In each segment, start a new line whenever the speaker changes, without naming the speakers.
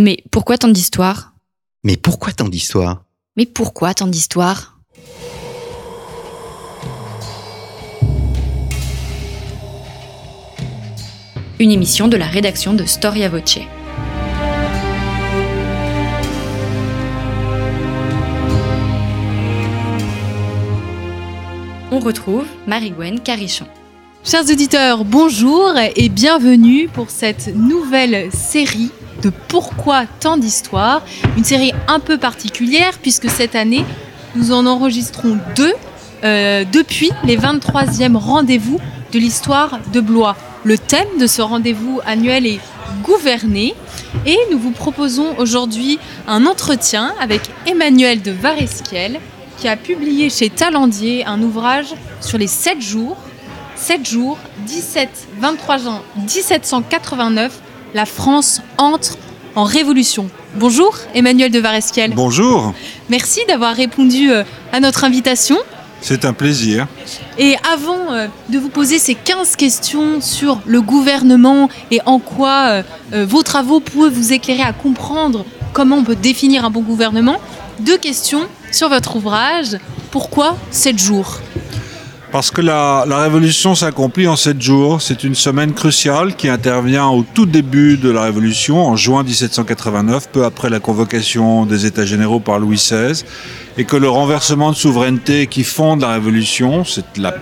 Mais pourquoi tant d'histoires?
Mais pourquoi tant d'histoires?
Mais pourquoi tant d'histoires? Une émission de la rédaction de Storia Voce. On retrouve Marie-Gwen Carichon.
Chers auditeurs, bonjour et bienvenue pour cette nouvelle série de Pourquoi tant d'histoires Une série un peu particulière puisque cette année, nous en enregistrons deux euh, depuis les 23e rendez-vous de l'histoire de Blois. Le thème de ce rendez-vous annuel est gouverner et nous vous proposons aujourd'hui un entretien avec Emmanuel de Varesquiel qui a publié chez Talendier un ouvrage sur les 7 jours 7 jours, 17-23 juin 1789, la France entre en révolution. Bonjour Emmanuel de Varesquiel.
Bonjour.
Merci d'avoir répondu euh, à notre invitation.
C'est un plaisir.
Et avant euh, de vous poser ces 15 questions sur le gouvernement et en quoi euh, vos travaux peuvent vous éclairer à comprendre comment on peut définir un bon gouvernement, deux questions sur votre ouvrage. Pourquoi 7 jours?
Parce que la, révolution s'accomplit en sept jours. C'est une semaine cruciale qui intervient au tout début de la révolution, en juin 1789, peu après la convocation des États généraux par Louis XVI, et que le renversement de souveraineté qui fonde la révolution, la,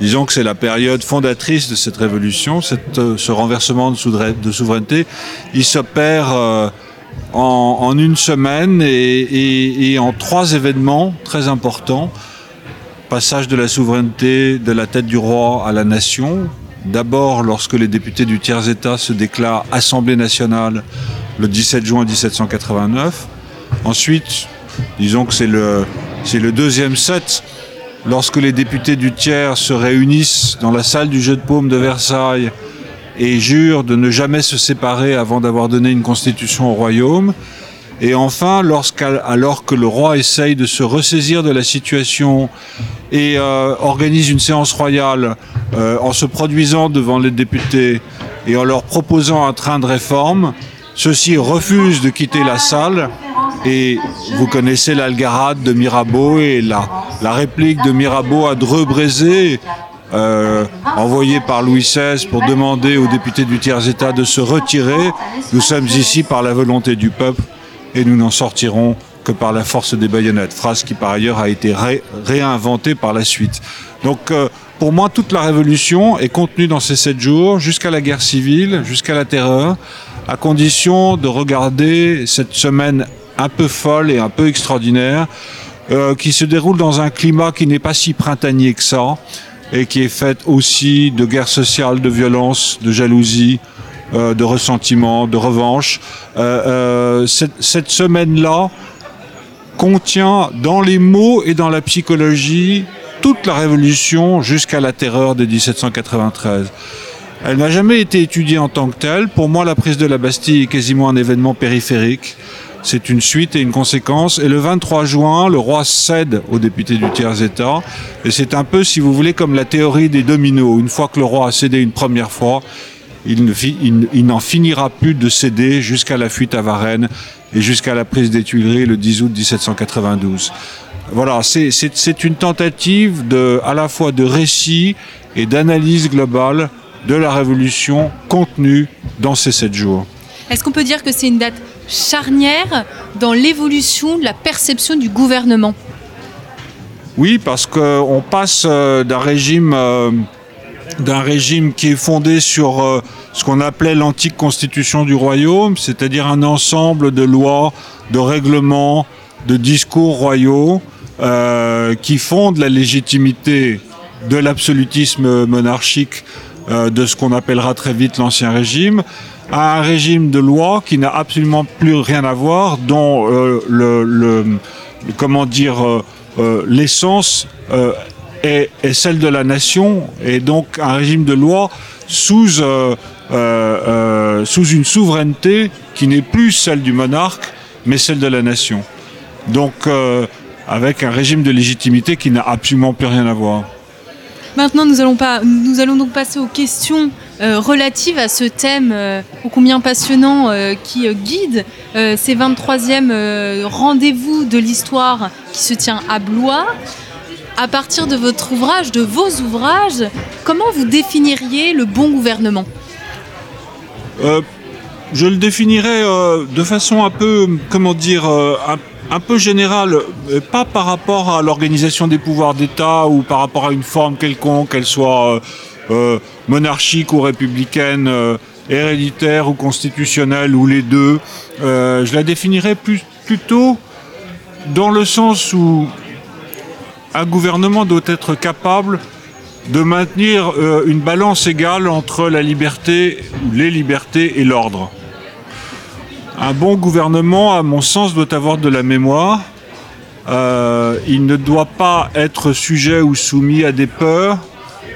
disons que c'est la période fondatrice de cette révolution, cette, ce renversement de, souveraineté, il s'opère euh, en, une semaine et en trois événements très importants passage de la souveraineté de la tête du roi à la nation. D'abord lorsque les députés du tiers-État se déclarent Assemblée nationale le 17 juin 1789. Ensuite, disons que c'est le, c'est le deuxième set, lorsque les députés du tiers se réunissent dans la salle du jeu de paume de Versailles et jurent de ne jamais se séparer avant d'avoir donné une constitution au royaume. Et enfin, alors que le roi essaye de se ressaisir de la situation et euh, organise une séance royale euh, en se produisant devant les députés et en leur proposant un train de réforme, ceux-ci refusent de quitter la salle et vous connaissez l'algarade de Mirabeau et la, la réplique de Mirabeau à Dreux-Brézé, euh, envoyé par Louis XVI pour demander aux députés du tiers-État de se retirer. Nous sommes ici par la volonté du peuple et nous n'en sortirons que par la force des baïonnettes, phrase qui par ailleurs a été réinventée par la suite. Donc euh, pour moi, toute la révolution est contenue dans ces sept jours, jusqu'à la guerre civile, jusqu'à la terreur, à condition de regarder cette semaine un peu folle et un peu extraordinaire, euh, qui se déroule dans un climat qui n'est pas si printanier que ça, et qui est fait aussi de guerre sociale, de violence, de jalousie, euh, de ressentiment, de revanche. Euh, euh, cette, semaine-là contient dans les mots et dans la psychologie toute la révolution jusqu'à la terreur de 1793. Elle n'a jamais été étudiée en tant que telle. Pour moi, la prise de la Bastille est quasiment un événement périphérique. C'est une suite et une conséquence. Et le 23 juin, le roi cède aux députés du tiers-État. Et c'est un peu, si vous voulez, comme la théorie des dominos. Une fois que le roi a cédé une première fois, il, n'en finira plus de céder jusqu'à la fuite à Varennes et jusqu'à la prise des Tuileries le 10 août 1792. Voilà, c'est une tentative de, à la fois de récit et d'analyse globale de la Révolution contenue dans ces sept jours.
Est-ce qu'on peut dire que c'est une date charnière dans l'évolution de la perception du gouvernement?
Oui, parce qu'on passe euh, d'un régime... D'un régime qui est fondé sur euh, ce qu'on appelait l'antique constitution du royaume, c'est-à-dire un ensemble de lois, de règlements, de discours royaux euh, qui fondent la légitimité de l'absolutisme monarchique euh, de ce qu'on appellera très vite l'ancien régime, à un régime de loi qui n'a absolument plus rien à voir, dont le, comment dire l'essence est, celle de la nation et donc un régime de loi sous, euh, euh, euh, sous une souveraineté qui n'est plus celle du monarque mais celle de la nation. Donc avec un régime de légitimité qui n'a absolument plus rien à voir.
Maintenant, nous allons, pas, nous allons donc passer aux questions relatives à ce thème ô combien passionnant qui guide ces 23e euh, rendez-vous de l'histoire qui se tient à Blois. À partir de votre ouvrage, de vos ouvrages, comment vous définiriez le bon gouvernement?
Euh, je le définirais euh, de façon un peu, comment dire, euh, un, peu générale, pas par rapport à l'organisation des pouvoirs d'État ou par rapport à une forme quelconque, qu'elle soit monarchique ou républicaine, héréditaire ou constitutionnelle ou les deux. Je la définirais plus, plutôt dans le sens où un gouvernement doit être capable de maintenir euh, une balance égale entre la liberté les libertés et l'ordre. Un bon gouvernement, à mon sens, doit avoir de la mémoire. Euh, il ne doit pas être sujet ou soumis à des peurs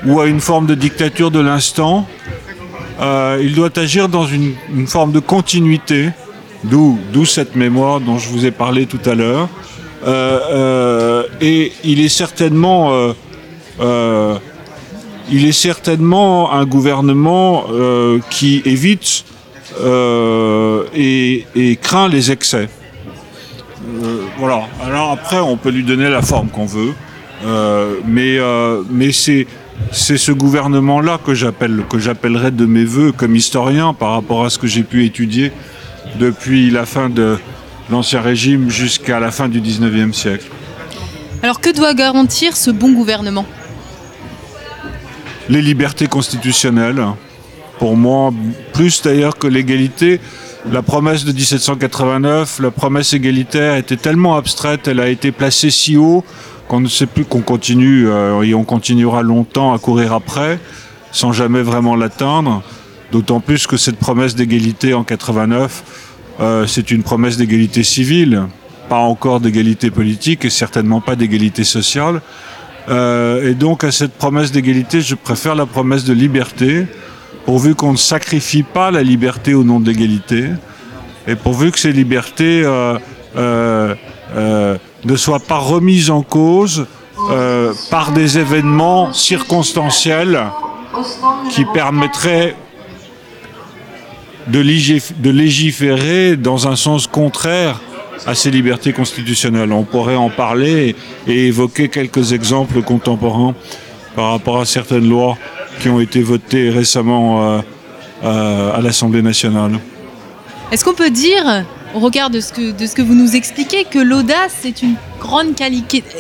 ou à une forme de dictature de l'instant. Euh, il doit agir dans une, forme de continuité, d'où cette mémoire dont je vous ai parlé tout à l'heure. Euh, euh, et il est certainement euh, il est certainement un gouvernement qui évite et, craint les excès. Voilà. Alors après, on peut lui donner la forme qu'on veut, mais mais c'est c'est ce gouvernement-là que j'appelle que j'appellerais de mes voeux comme historien par rapport à ce que j'ai pu étudier depuis la fin de l'ancien régime jusqu'à la fin du 19e siècle.
Alors que doit garantir ce bon gouvernement?
Les libertés constitutionnelles. Pour moi, plus d'ailleurs que l'égalité, la promesse de 1789, la promesse égalitaire était tellement abstraite, elle a été placée si haut qu'on ne sait plus qu'on continue euh, et on continuera longtemps à courir après sans jamais vraiment l'atteindre. D'autant plus que cette promesse d'égalité en 89, euh, c'est une promesse d'égalité civile, pas encore d'égalité politique et certainement pas d'égalité sociale. Euh, et donc à cette promesse d'égalité, je préfère la promesse de liberté, pourvu qu'on ne sacrifie pas la liberté au nom de l'égalité, et pourvu que ces libertés euh, ne soient pas remises en cause par des événements circonstanciels qui permettraient de, légif- de légiférer dans un sens contraire à ces libertés constitutionnelles. On pourrait en parler et évoquer quelques exemples contemporains par rapport à certaines lois qui ont été votées récemment euh, euh, à l'Assemblée nationale.
Est-ce qu'on peut dire, au regard de ce que, vous nous expliquez, que l'audace est une grande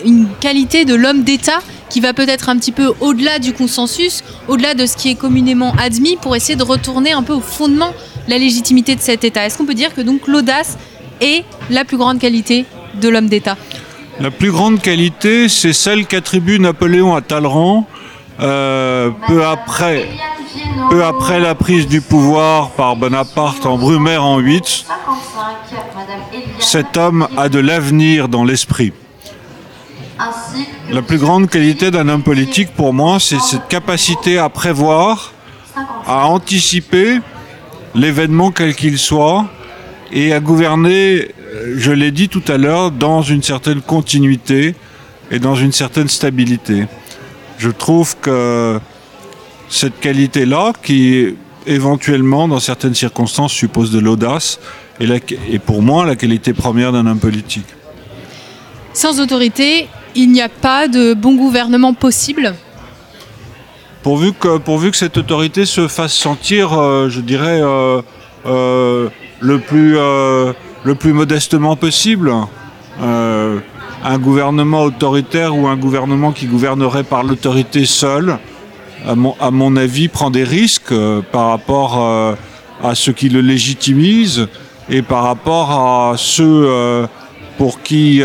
une qualité de l'homme d'État qui va peut-être un petit peu au-delà du consensus, au-delà de ce qui est communément admis, pour essayer de retourner un peu au fondement de la légitimité de cet État Est-ce qu'on peut dire que donc l'audace est la plus grande qualité de l'homme d'État?
La plus grande qualité, c'est celle qu'attribue Napoléon à Talleyrand euh, peu après, peu après la prise du pouvoir par Bonaparte en Brumaire en 8. Cet homme a de l'avenir dans l'esprit. La plus grande qualité d'un homme politique pour moi, c'est cette capacité à prévoir, à anticiper l'événement quel qu'il soit et à gouverner, euh, je l'ai dit tout à l'heure, dans une certaine continuité et dans une certaine stabilité. Je trouve que cette qualité-là, qui éventuellement, dans certaines circonstances, suppose de l'audace, est, est pour moi la qualité première d'un homme politique.
Sans autorité, il n'y a pas de bon gouvernement possible
Pourvu que, pourvu que cette autorité se fasse sentir, euh, je dirais, euh, euh, le, plus, euh, le plus modestement possible. Un gouvernement autoritaire ou un gouvernement qui gouvernerait par l'autorité seule, à mon, à mon avis, prend des risques par rapport à ce qui le légitimise et par rapport à ceux pour qui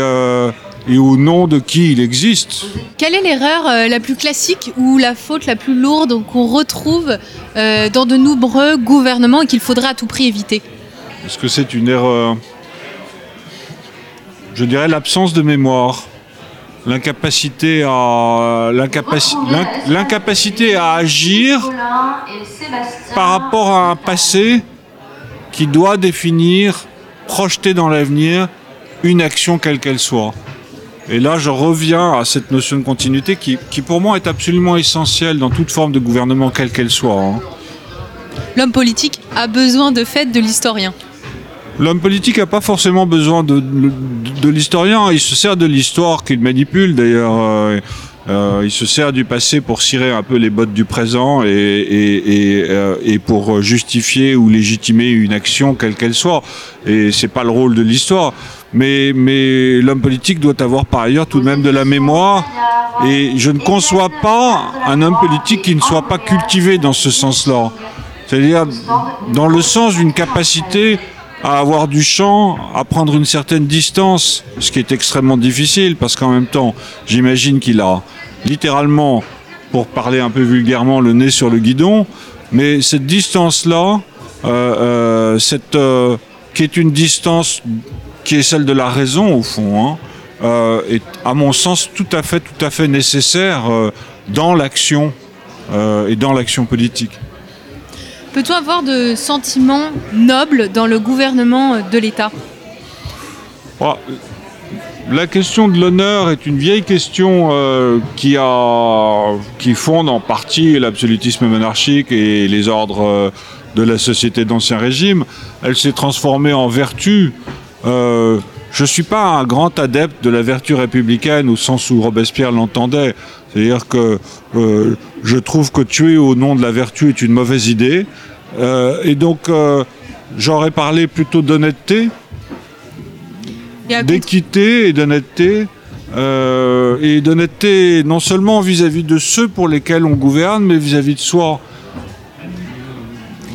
et au nom de qui il existe.
Quelle est l'erreur euh, la plus classique ou la faute la plus lourde qu'on retrouve euh, dans de nombreux gouvernements et qu'il faudra à tout prix éviter?
Est-ce que c'est une erreur? Je dirais l'absence de mémoire, l'incapacité à l'incapaci- l'in- l'incapacité à agir par rapport à un passé qui doit définir, projeter dans l'avenir une action quelle qu'elle soit. Et là, je reviens à cette notion de continuité qui, qui pour moi est absolument essentielle dans toute forme de gouvernement, quelle qu'elle soit. hein.
L'homme politique a besoin de fait de l'historien.
L'homme politique n'a pas forcément besoin de, de, de l'historien, il se sert de l'histoire qu'il manipule d'ailleurs. euh, euh, il se sert du passé pour cirer un peu les bottes du présent et, et, et, euh, et pour justifier ou légitimer une action quelle qu'elle soit. Et c'est pas le rôle de l'histoire. Mais, mais l'homme politique doit avoir par ailleurs tout de même de la mémoire. Et je ne conçois pas un homme politique qui ne soit pas cultivé dans ce sens-là. C'est-à-dire dans le sens d'une capacité à avoir du champ, à prendre une certaine distance, ce qui est extrêmement difficile parce qu'en même temps, j'imagine qu'il a littéralement, pour parler un peu vulgairement, le nez sur le guidon, mais cette distance-là, euh, euh, euh, qui est une distance qui est celle de la raison au fond, hein, euh, est à mon sens tout à fait, tout à fait nécessaire euh, dans l'action euh, et dans l'action politique.
Peut-on avoir de sentiments nobles dans le gouvernement de l'État?
La question de l'honneur est une vieille question qui, a, qui fonde en partie l'absolutisme monarchique et les ordres de la société d'Ancien Régime. Elle s'est transformée en vertu. Euh, je ne suis pas un grand adepte de la vertu républicaine au sens où Robespierre l'entendait. C'est-à-dire que euh, je trouve que tuer au nom de la vertu est une mauvaise idée. Euh, et donc, j'aurais parlé plutôt d'honnêteté, d'équité et d'honnêteté. et d'honnêteté non seulement vis-à-vis de ceux pour lesquels on gouverne, mais vis-à-vis de soi.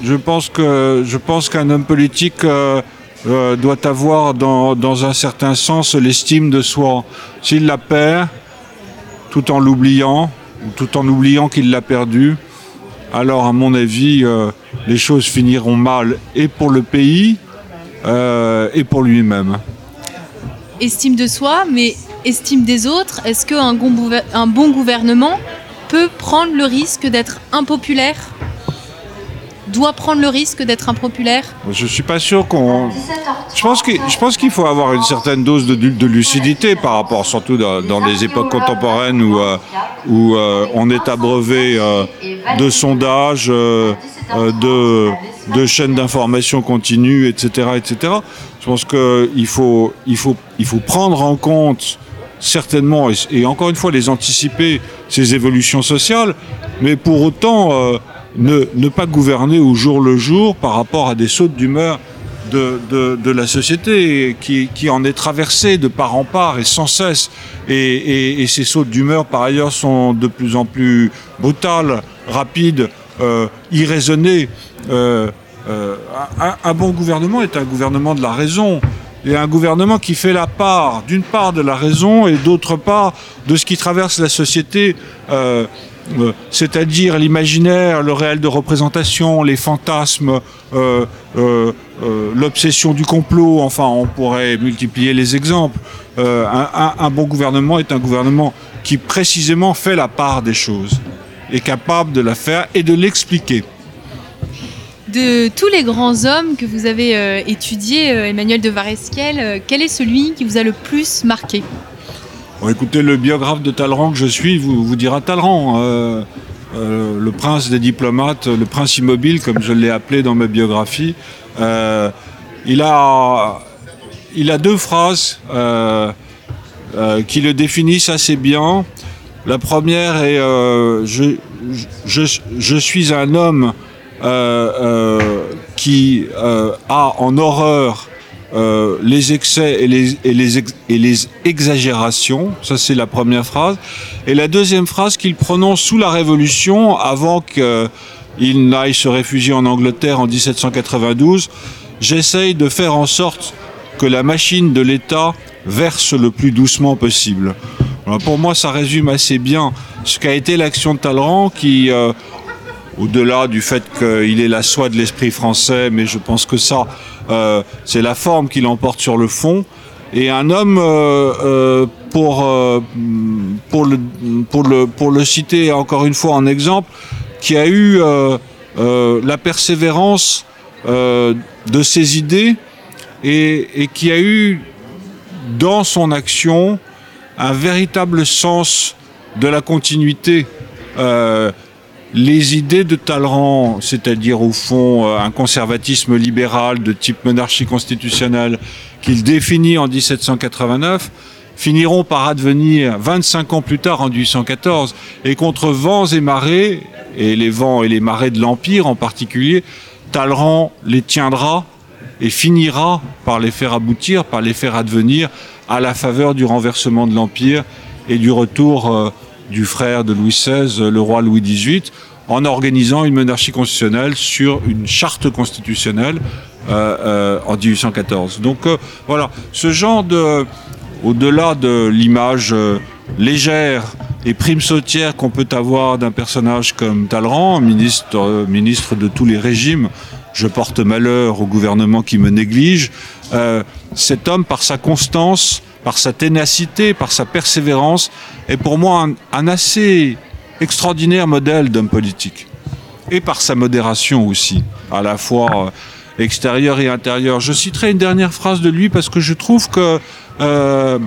Je pense que je pense qu'un homme politique euh, doit avoir dans, un certain sens l'estime de soi. S'il la perd, tout en l'oubliant, ou tout en oubliant qu'il l'a perdu, alors à mon avis, euh, les choses finiront mal et pour le pays euh, et pour lui-même.
estime de soi, mais estime des autres. Est-ce qu'un bon gouvernement peut prendre le risque d'être impopulaire? Doit prendre le risque d'être impopulaire
Je suis pas sûr qu'on. Je pense qu'il faut avoir une certaine dose de, lucidité par rapport, surtout dans, dans des époques contemporaines où euh, euh, on est abreuvé euh, de sondages, de chaînes d'information continues, etc., etc. Je pense qu'il faut prendre en compte certainement et, encore une fois les anticiper ces évolutions sociales, mais pour autant ne, ne pas gouverner au jour le jour par rapport à des sautes d'humeur de, de, de la société qui, qui en est traversée de part en part et sans cesse. Et, et, et ces sautes d'humeur, par ailleurs, sont de plus en plus brutales, rapides, euh, irraisonnées. Euh, euh, un, un bon gouvernement est un gouvernement de la raison. Et un gouvernement qui fait la part, d'une part de la raison et d'autre part de ce qui traverse la société, euh, c'est-à-dire l'imaginaire, le réel de représentation, les fantasmes, euh, euh, l'obsession du complot, enfin on pourrait multiplier les exemples. Un, bon gouvernement est un gouvernement qui précisément fait la part des choses, est capable de la faire et de l'expliquer.
De tous les grands hommes que vous avez étudiés, Emmanuel de Varesquiel, quel est celui qui vous a le plus marqué?
Écoutez, le biographe de Talleyrand que je suis vous, dira Talleyrand, euh, euh, le prince des diplomates, le prince immobile, comme je l'ai appelé dans ma biographie. Euh, il, a, il a deux phrases qui le définissent assez bien. La première est je, je, suis un homme qui a en horreur euh, les excès et les, exagérations. Ça, c'est la première phrase. Et la deuxième phrase qu'il prononce sous la Révolution, avant qu'il n'aille se réfugier en Angleterre en 1792. J'essaye de faire en sorte que la machine de l'État verse le plus doucement possible. Pour moi, ça résume assez bien ce qu'a été l'action de Talleyrand qui... euh, au-delà du fait qu'il est la soie de l'esprit français, mais je pense que ça, euh, c'est la forme qui l'emporte sur le fond. Et un homme, euh, euh, pour, euh, pour, le, pour, le, pour le citer encore une fois en exemple, qui a eu euh, euh, la persévérance de ses idées et, et qui a eu dans son action un véritable sens de la continuité. Euh, les idées de Talleyrand, c'est-à-dire au fond euh, un conservatisme libéral de type monarchie constitutionnelle qu'il définit en 1789, finiront par advenir 25 ans plus tard en 1814 et contre vents et marées, et les vents et les marées de l'Empire en particulier, Talleyrand les tiendra et finira par les faire aboutir, par les faire advenir à la faveur du renversement de l'Empire et du retour euh, du frère de Louis XVI, le roi Louis XVIII, en organisant une monarchie constitutionnelle sur une charte constitutionnelle euh, euh, en 1814. Donc voilà, ce genre de, au-delà de l'image légère et prime sautière qu'on peut avoir d'un personnage comme Talleyrand, ministre, de tous les régimes, je porte malheur au gouvernement qui me néglige. Euh, cet homme, par sa constance, par sa ténacité, par sa persévérance, est pour moi un, assez extraordinaire modèle d'homme politique. Et par sa modération aussi, à la fois euh, extérieure et intérieure. Je citerai une dernière phrase de lui parce que je trouve que euh,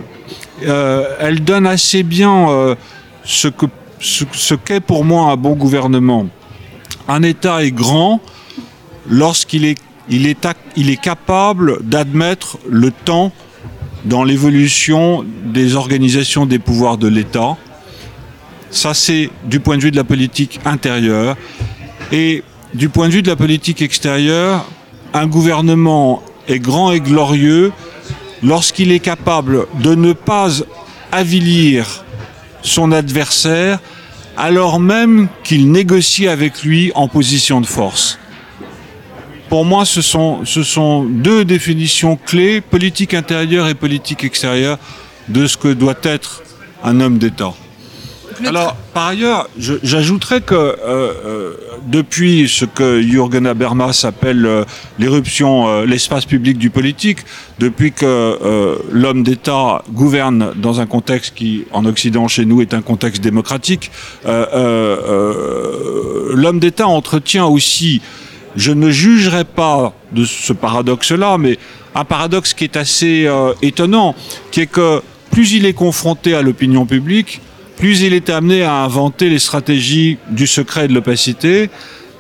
elle donne assez bien ce que ce qu'est pour moi un bon gouvernement. Un État est grand, lorsqu'il est, il est, il est capable d'admettre le temps dans l'évolution des organisations des pouvoirs de l'État. Ça, c'est du point de vue de la politique intérieure. Et du point de vue de la politique extérieure, un gouvernement est grand et glorieux lorsqu'il est capable de ne pas avilir son adversaire alors même qu'il négocie avec lui en position de force. Pour moi, ce sont, ce sont deux définitions clés, politique intérieure et politique extérieure, de ce que doit être un homme d'État. Alors, par ailleurs, j'ajouterais que euh, euh, depuis ce que Jürgen Habermas appelle euh, l'éruption, l'espace public du politique, depuis que l'homme d'État gouverne dans un contexte qui, en Occident, chez nous, est un contexte démocratique, l'homme d'État entretient aussi je ne jugerai pas de ce paradoxe-là, mais un paradoxe qui est assez euh, étonnant, qui est que plus il est confronté à l'opinion publique, plus il est amené à inventer les stratégies du secret et de l'opacité.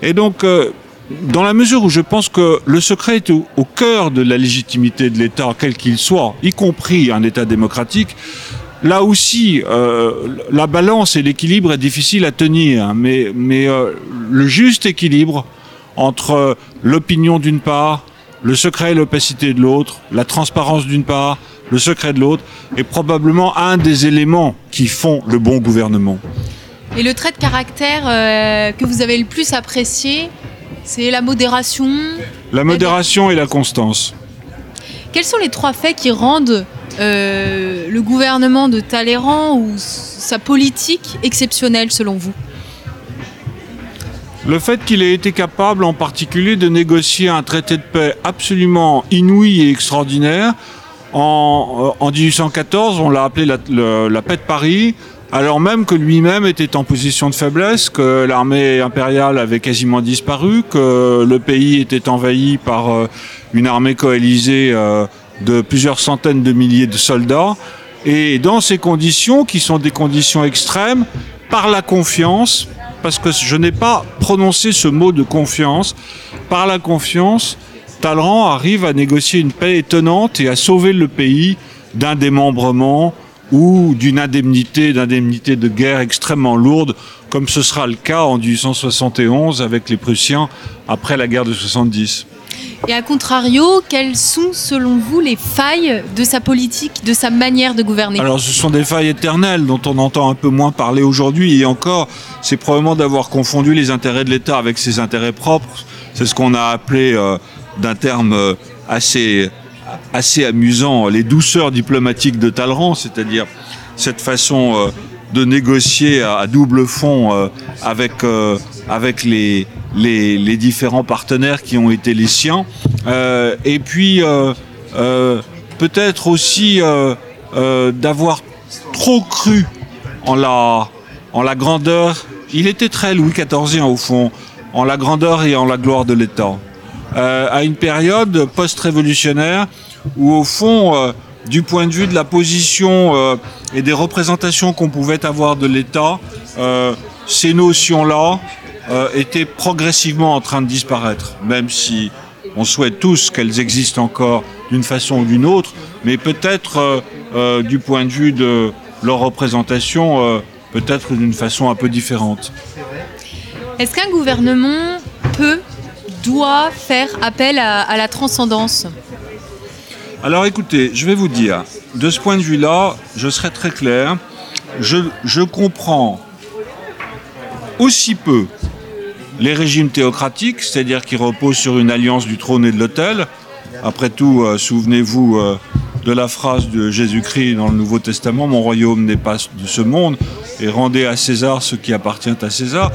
Et donc, euh, dans la mesure où je pense que le secret est au, cœur de la légitimité de l'État, quel qu'il soit, y compris un État démocratique, là aussi, euh, la balance et l'équilibre est difficile à tenir, mais, mais le juste équilibre entre l'opinion d'une part, le secret et l'opacité de l'autre, la transparence d'une part, le secret de l'autre, est probablement un des éléments qui font le bon gouvernement.
Et le trait de caractère euh, que vous avez le plus apprécié, c'est la modération
La modération et la constance.
Quels sont les trois faits qui rendent euh, le gouvernement de Talleyrand ou sa politique exceptionnelle selon vous?
Le fait qu'il ait été capable en particulier de négocier un traité de paix absolument inouï et extraordinaire, en, 1814, euh, on l'a appelé la, paix de Paris, alors même que lui-même était en position de faiblesse, que l'armée impériale avait quasiment disparu, que le pays était envahi par euh, une armée coalisée euh, de plusieurs centaines de milliers de soldats. Et dans ces conditions, qui sont des conditions extrêmes, par la confiance, parce que je n'ai pas prononcé ce mot de confiance. Par la confiance, Talleyrand arrive à négocier une paix étonnante et à sauver le pays d'un démembrement ou d'une indemnité, d'indemnité de guerre extrêmement lourde, comme ce sera le cas en 1871 avec les Prussiens après la guerre de 70.
Et à contrario, quelles sont selon vous les failles de sa politique, de sa manière de gouverner?
Alors ce sont des failles éternelles dont on entend un peu moins parler aujourd'hui et encore, c'est probablement d'avoir confondu les intérêts de l'État avec ses intérêts propres. C'est ce qu'on a appelé euh, d'un terme euh, assez, amusant les douceurs diplomatiques de Talleyrand, c'est-à-dire cette façon euh, de négocier à, double fond avec, avec les, les, différents partenaires qui ont été les siens. Euh, et puis euh, euh, peut-être aussi d'avoir trop cru en la, en la grandeur. Il était très Louis XIV au fond, en la grandeur et en la gloire de l'État. à une période post-révolutionnaire où au fond du point de vue de la position euh, et des représentations qu'on pouvait avoir de l'État, euh, ces notions-là euh, étaient progressivement en train de disparaître, même si on souhaite tous qu'elles existent encore d'une façon ou d'une autre, mais peut-être du point de vue de leur représentation, peut-être d'une façon un peu différente.
Est-ce qu'un gouvernement peut, doit faire appel à la transcendance?
Alors écoutez, je vais vous dire, de ce point de vue-là, je serai très clair, je, comprends aussi peu les régimes théocratiques, c'est-à-dire qui reposent sur une alliance du trône et de l'autel. Après tout, euh, souvenez-vous euh, de la phrase de Jésus-Christ dans le Nouveau Testament, Mon royaume n'est pas de ce monde, et rendez à César ce qui appartient à César.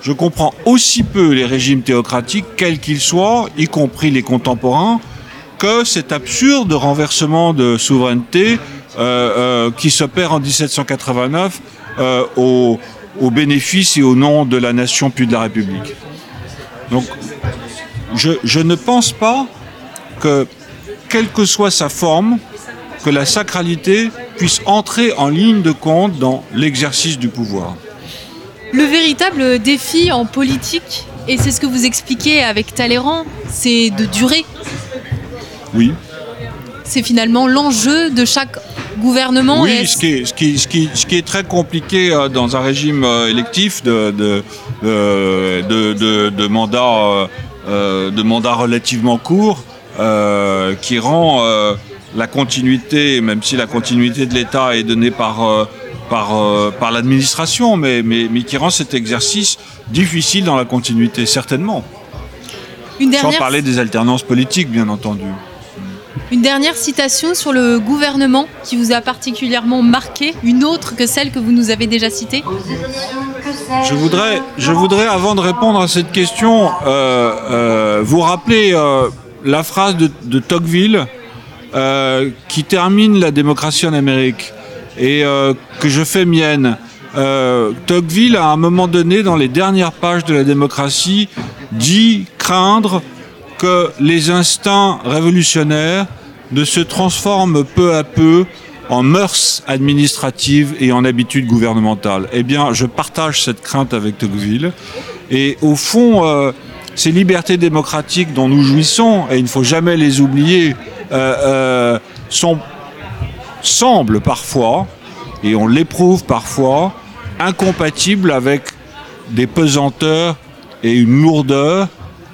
Je comprends aussi peu les régimes théocratiques, quels qu'ils soient, y compris les contemporains, cet absurde renversement de souveraineté euh, euh, qui s'opère en 1789 euh, au, bénéfice et au nom de la nation puis de la République. Donc, je, ne pense pas que, quelle que soit sa forme, que la sacralité puisse entrer en ligne de compte dans l'exercice du pouvoir.
Le véritable défi en politique, et c'est ce que vous expliquez avec Talleyrand, c'est de durer.
Oui.
C'est finalement l'enjeu de chaque gouvernement.
Oui, ce, qui est, ce, qui, ce, qui, ce, qui est, très compliqué euh, dans un régime euh, électif de, de, de, de mandats euh, de mandat relativement courts, qui rend la continuité, même si la continuité de l'État est donnée par, par, par l'administration, mais, mais, mais qui rend cet exercice difficile dans la continuité, certainement. Une Sans parler des alternances politiques, bien entendu.
Une dernière citation sur le gouvernement qui vous a particulièrement marqué, une autre que celle que vous nous avez déjà citée
je voudrais, je voudrais, avant de répondre à cette question, euh, euh, vous rappeler euh, la phrase de, Tocqueville qui termine la démocratie en Amérique et que je fais mienne. Tocqueville, à un moment donné, dans les dernières pages de la démocratie, dit craindre que les instincts révolutionnaires ne se transforme peu à peu en mœurs administratives et en habitudes gouvernementales. Eh bien, je partage cette crainte avec Tocqueville. Et au fond, euh, ces libertés démocratiques dont nous jouissons, et il ne faut jamais les oublier, euh, euh, semblent parfois, et on l'éprouve parfois, incompatibles avec des pesanteurs et une lourdeur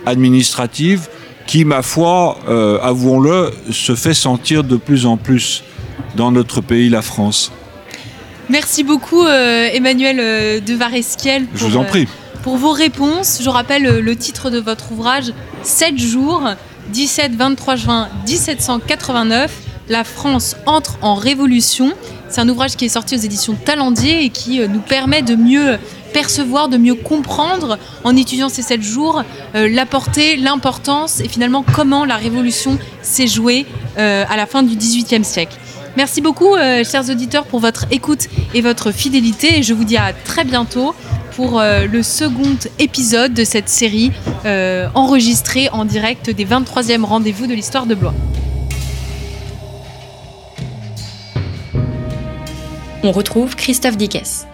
administrative qui, ma foi, euh, avouons-le, se fait sentir de plus en plus dans notre pays, la France.
Merci beaucoup, euh, Emmanuel euh, de Varesquiel.
Je vous en prie.
pour vos réponses, je rappelle le titre de votre ouvrage 7 jours, 17-23 juin 1789. La France entre en révolution. C'est un ouvrage qui est sorti aux éditions Talendier et qui nous permet de mieux percevoir, de mieux comprendre en étudiant ces sept jours euh, la portée, l'importance et finalement comment la révolution s'est jouée euh, à la fin du XVIIIe siècle. Merci beaucoup, euh, chers auditeurs, pour votre écoute et votre fidélité. Et je vous dis à très bientôt pour le second épisode de cette série enregistrée en direct des 23e rendez-vous de l'histoire de Blois.
On retrouve Christophe Dickès.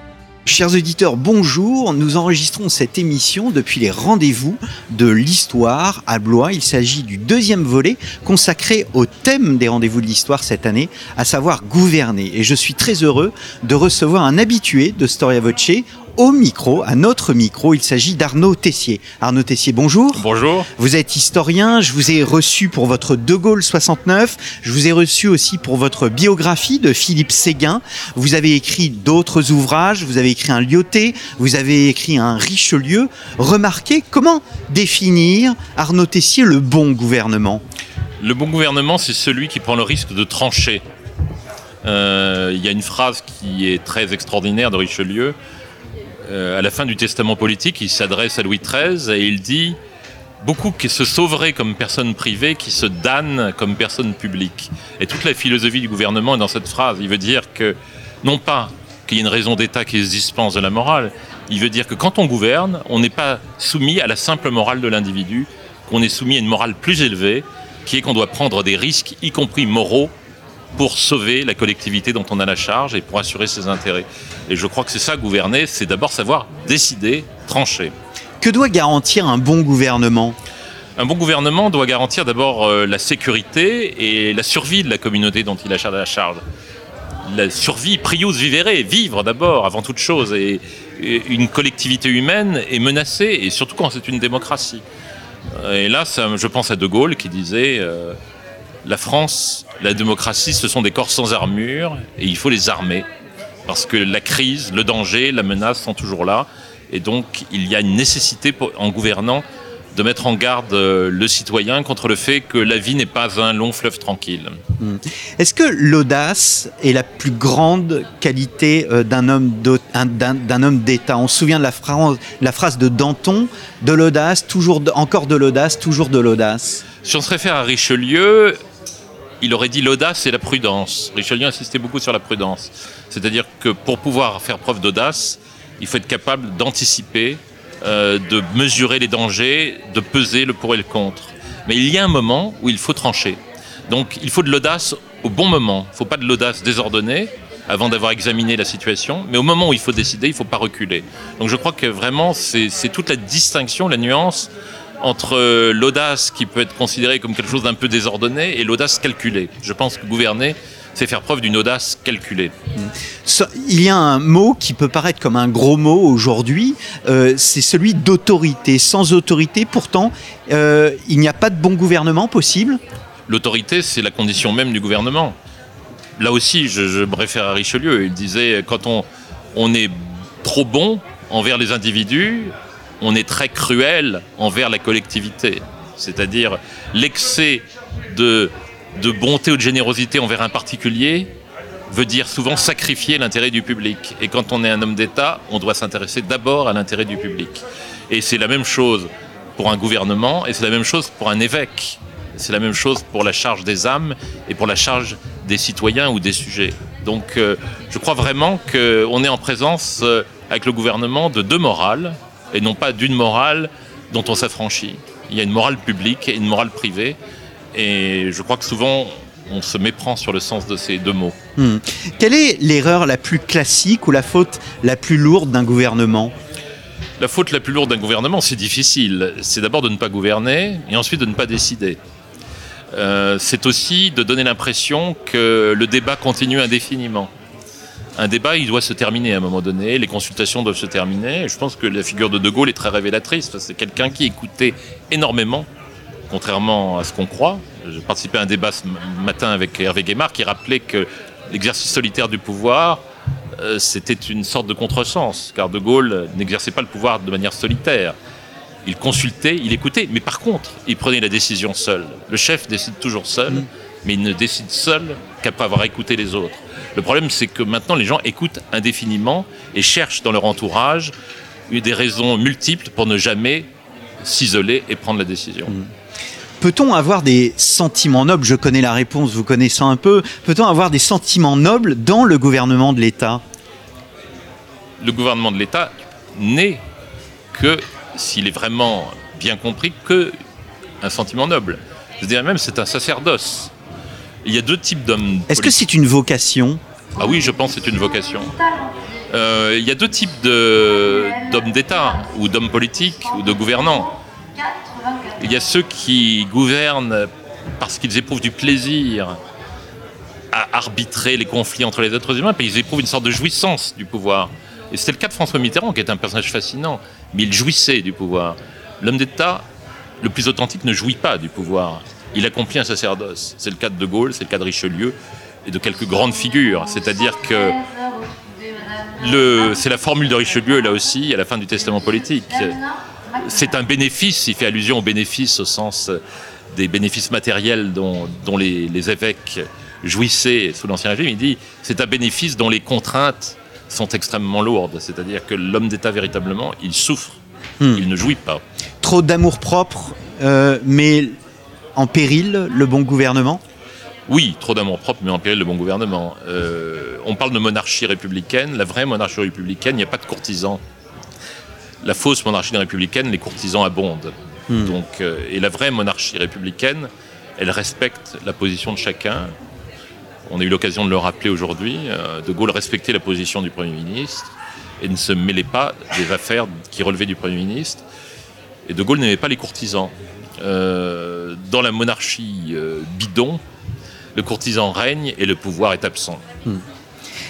Chers auditeurs, bonjour. Nous enregistrons cette émission depuis les rendez-vous de l'histoire à Blois. Il s'agit du deuxième volet consacré au thème des rendez-vous de l'histoire cette année, à savoir gouverner. Et je suis très heureux de recevoir un habitué de Storia Voce, au micro, à notre micro. Il s'agit d'Arnaud Tessier. Arnaud Tessier, bonjour.
Bonjour.
Vous êtes historien. Je vous ai reçu pour votre De Gaulle 69. Je vous ai reçu aussi pour votre biographie de Philippe Séguin. Vous avez écrit d'autres ouvrages. Vous avez écrit un Lyoté. Vous avez écrit un Richelieu. Remarquez comment définir, Arnaud Tessier, le bon gouvernement.
Le bon gouvernement, c'est celui qui prend le risque de trancher. Euh, il y a une phrase qui est très extraordinaire de Richelieu à la fin du testament politique, il s'adresse à Louis XIII et il dit beaucoup qui se sauveraient comme personnes privées, qui se damnent comme personnes publiques. Et toute la philosophie du gouvernement est dans cette phrase. Il veut dire que, non pas qu'il y ait une raison d'État qui se dispense de la morale, il veut dire que quand on gouverne, on n'est pas soumis à la simple morale de l'individu, qu'on est soumis à une morale plus élevée, qui est qu'on doit prendre des risques, y compris moraux, pour sauver la collectivité dont on a la charge et pour assurer ses intérêts. Et je crois que c'est ça, gouverner, c'est d'abord savoir décider, trancher.
Que doit garantir un bon gouvernement?
Un bon gouvernement doit garantir d'abord euh, la sécurité et la survie de la communauté dont il a la charge. La survie, prius vivere, vivre d'abord, avant toute chose. Et, une collectivité humaine est menacée, et surtout quand c'est une démocratie. Et là, je pense à De Gaulle qui disait euh, La France, la démocratie, ce sont des corps sans armure, et il faut les armer. Parce que la crise, le danger, la menace sont toujours là. Et donc, il y a une nécessité en gouvernant de mettre en garde euh, le citoyen contre le fait que la vie n'est pas un long fleuve tranquille.
Hmm. Est-ce que l'audace est la plus grande qualité euh, d'un homme d'État? On se souvient de la, phrase, la phrase de Danton, de l'audace, toujours encore de l'audace, toujours de l'audace.
Si on se réfère à Richelieu, il aurait dit l'audace et la prudence. Richelieu insistait beaucoup sur la prudence. C'est-à-dire que pour pouvoir faire preuve d'audace, il faut être capable d'anticiper, euh, de mesurer les dangers, de peser le pour et le contre. Mais il y a un moment où il faut trancher. Donc il faut de l'audace au bon moment. Il ne faut pas de l'audace désordonnée avant d'avoir examiné la situation. Mais au moment où il faut décider, il ne faut pas reculer. Donc je crois que vraiment, c'est toute la distinction, la nuance entre l'audace qui peut être considérée comme quelque chose d'un peu désordonné et l'audace calculée. Je pense que gouverner, c'est faire preuve d'une audace calculée.
Il y a un mot qui peut paraître comme un gros mot aujourd'hui, euh, c'est celui d'autorité. Sans autorité, pourtant, euh, il n'y a pas de bon gouvernement possible
L'autorité, c'est la condition même du gouvernement. Là aussi, je, me réfère à Richelieu, il disait, quand on, on est trop bon envers les individus, on est très cruel envers la collectivité. C'est-à-dire l'excès de de bonté ou de générosité envers un particulier veut dire souvent sacrifier l'intérêt du public. Et quand on est un homme d'État, on doit s'intéresser d'abord à l'intérêt du public. Et c'est la même chose pour un gouvernement et c'est la même chose pour un évêque. C'est la même chose pour la charge des âmes et pour la charge des citoyens ou des sujets. Donc euh, je crois vraiment qu'on est en présence euh, avec le gouvernement de deux morales et non pas d'une morale dont on s'affranchit. Il y a une morale publique et une morale privée. Et je crois que souvent, on se méprend sur le sens de ces deux mots.
Hmm. Quelle est l'erreur la plus classique ou la faute la plus lourde d'un gouvernement?
La faute la plus lourde d'un gouvernement, c'est difficile. C'est d'abord de ne pas gouverner et ensuite de ne pas décider. Euh, c'est aussi de donner l'impression que le débat continue indéfiniment. Un débat, il doit se terminer à un moment donné, les consultations doivent se terminer. Je pense que la figure de De Gaulle est très révélatrice. C'est quelqu'un qui écoutait énormément contrairement à ce qu'on croit. J'ai participé à un débat ce matin avec Hervé Guémard qui rappelait que l'exercice solitaire du pouvoir, euh, c'était une sorte de contresens, car De Gaulle n'exerçait pas le pouvoir de manière solitaire. Il consultait, il écoutait, mais par contre, il prenait la décision seul. Le chef décide toujours seul, mm. mais il ne décide seul qu'après avoir écouté les autres. Le problème, c'est que maintenant, les gens écoutent indéfiniment et cherchent dans leur entourage des raisons multiples pour ne jamais s'isoler et prendre la décision. Mm.
Peut-on avoir des sentiments nobles? Je connais la réponse, vous connaissant un peu. Peut-on avoir des sentiments nobles dans le gouvernement de l'État?
Le gouvernement de l'État n'est que, s'il est vraiment bien compris, que un sentiment noble. Je dirais même c'est un sacerdoce. Il y a deux types d'hommes.
Est-ce que c'est une vocation?
Ah oui, je pense que c'est une vocation. Euh, il y a deux types d'hommes d'État, ou d'hommes politiques, ou de gouvernants. Il y a ceux qui gouvernent parce qu'ils éprouvent du plaisir à arbitrer les conflits entre les êtres humains, puis ils éprouvent une sorte de jouissance du pouvoir. Et c'était le cas de François Mitterrand, qui est un personnage fascinant, mais il jouissait du pouvoir. L'homme d'État, le plus authentique, ne jouit pas du pouvoir. Il accomplit un sacerdoce. C'est le cas de De Gaulle, c'est le cas de Richelieu et de quelques grandes figures. C'est-à-dire que c'est la formule de Richelieu, là aussi, à la fin du testament politique c'est un bénéfice, il fait allusion aux bénéfices au sens des bénéfices matériels dont, les, évêques jouissaient sous l'Ancien Régime. Il dit c'est un bénéfice dont les contraintes sont extrêmement lourdes. C'est-à-dire que l'homme d'État, véritablement, il souffre, hmm. il ne jouit pas.
Trop d'amour propre, euh, mais en péril le bon gouvernement?
Oui, trop d'amour propre, mais en péril le bon gouvernement. Euh, on parle de monarchie républicaine. La vraie monarchie républicaine, il n'y a pas de courtisans la fausse monarchie républicaine, les courtisans abondent. Hmm. Donc, euh, et la vraie monarchie républicaine, elle respecte la position de chacun. On a eu l'occasion de le rappeler aujourd'hui. euh, de Gaulle respectait la position du Premier ministre et ne se mêlait pas des affaires qui relevaient du Premier ministre. Et De Gaulle n'aimait pas les courtisans. Euh, dans la monarchie euh, bidon, le courtisan règne et le pouvoir est absent.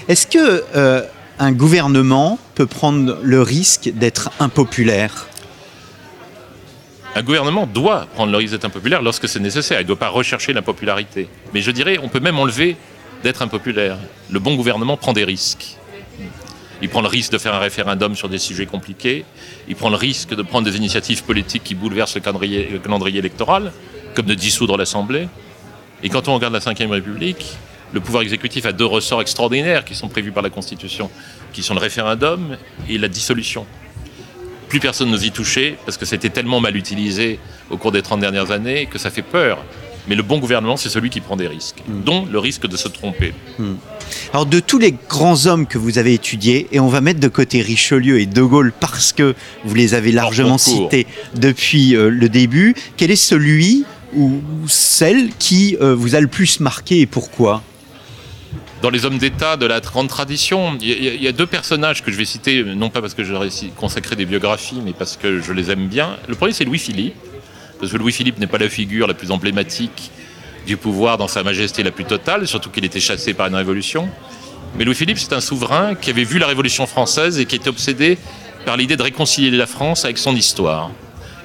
Est-ce que euh, un gouvernement peut prendre le risque d'être impopulaire?
Un gouvernement doit prendre le risque d'être impopulaire lorsque c'est nécessaire. Il ne doit pas rechercher l'impopularité. Mais je dirais, on peut même enlever d'être impopulaire. Le bon gouvernement prend des risques. Il prend le risque de faire un référendum sur des sujets compliqués. Il prend le risque de prendre des initiatives politiques qui bouleversent le calendrier, le calendrier électoral, comme de dissoudre l'Assemblée. Et quand on regarde la Ve République, le pouvoir exécutif a deux ressorts extraordinaires qui sont prévus par la Constitution, qui sont le référendum et la dissolution plus personne n'ose y toucher parce que c'était tellement mal utilisé au cours des 30 dernières années que ça fait peur. Mais le bon gouvernement, c'est celui qui prend des risques, dont le risque de se tromper.
Alors de tous les grands hommes que vous avez étudiés, et on va mettre de côté Richelieu et De Gaulle parce que vous les avez largement cités depuis euh, le début, quel est celui ou celle qui euh, vous a le plus marqué et pourquoi?
Dans les hommes d'État de la grande tradition, il y, y a deux personnages que je vais citer, non pas parce que j'aurais consacré des biographies, mais parce que je les aime bien. Le premier, c'est Louis-Philippe, parce que Louis-Philippe n'est pas la figure la plus emblématique du pouvoir dans sa majesté la plus totale, surtout qu'il était chassé par une révolution. Mais Louis-Philippe, c'est un souverain qui avait vu la Révolution française et qui était obsédé par l'idée de réconcilier la France avec son histoire.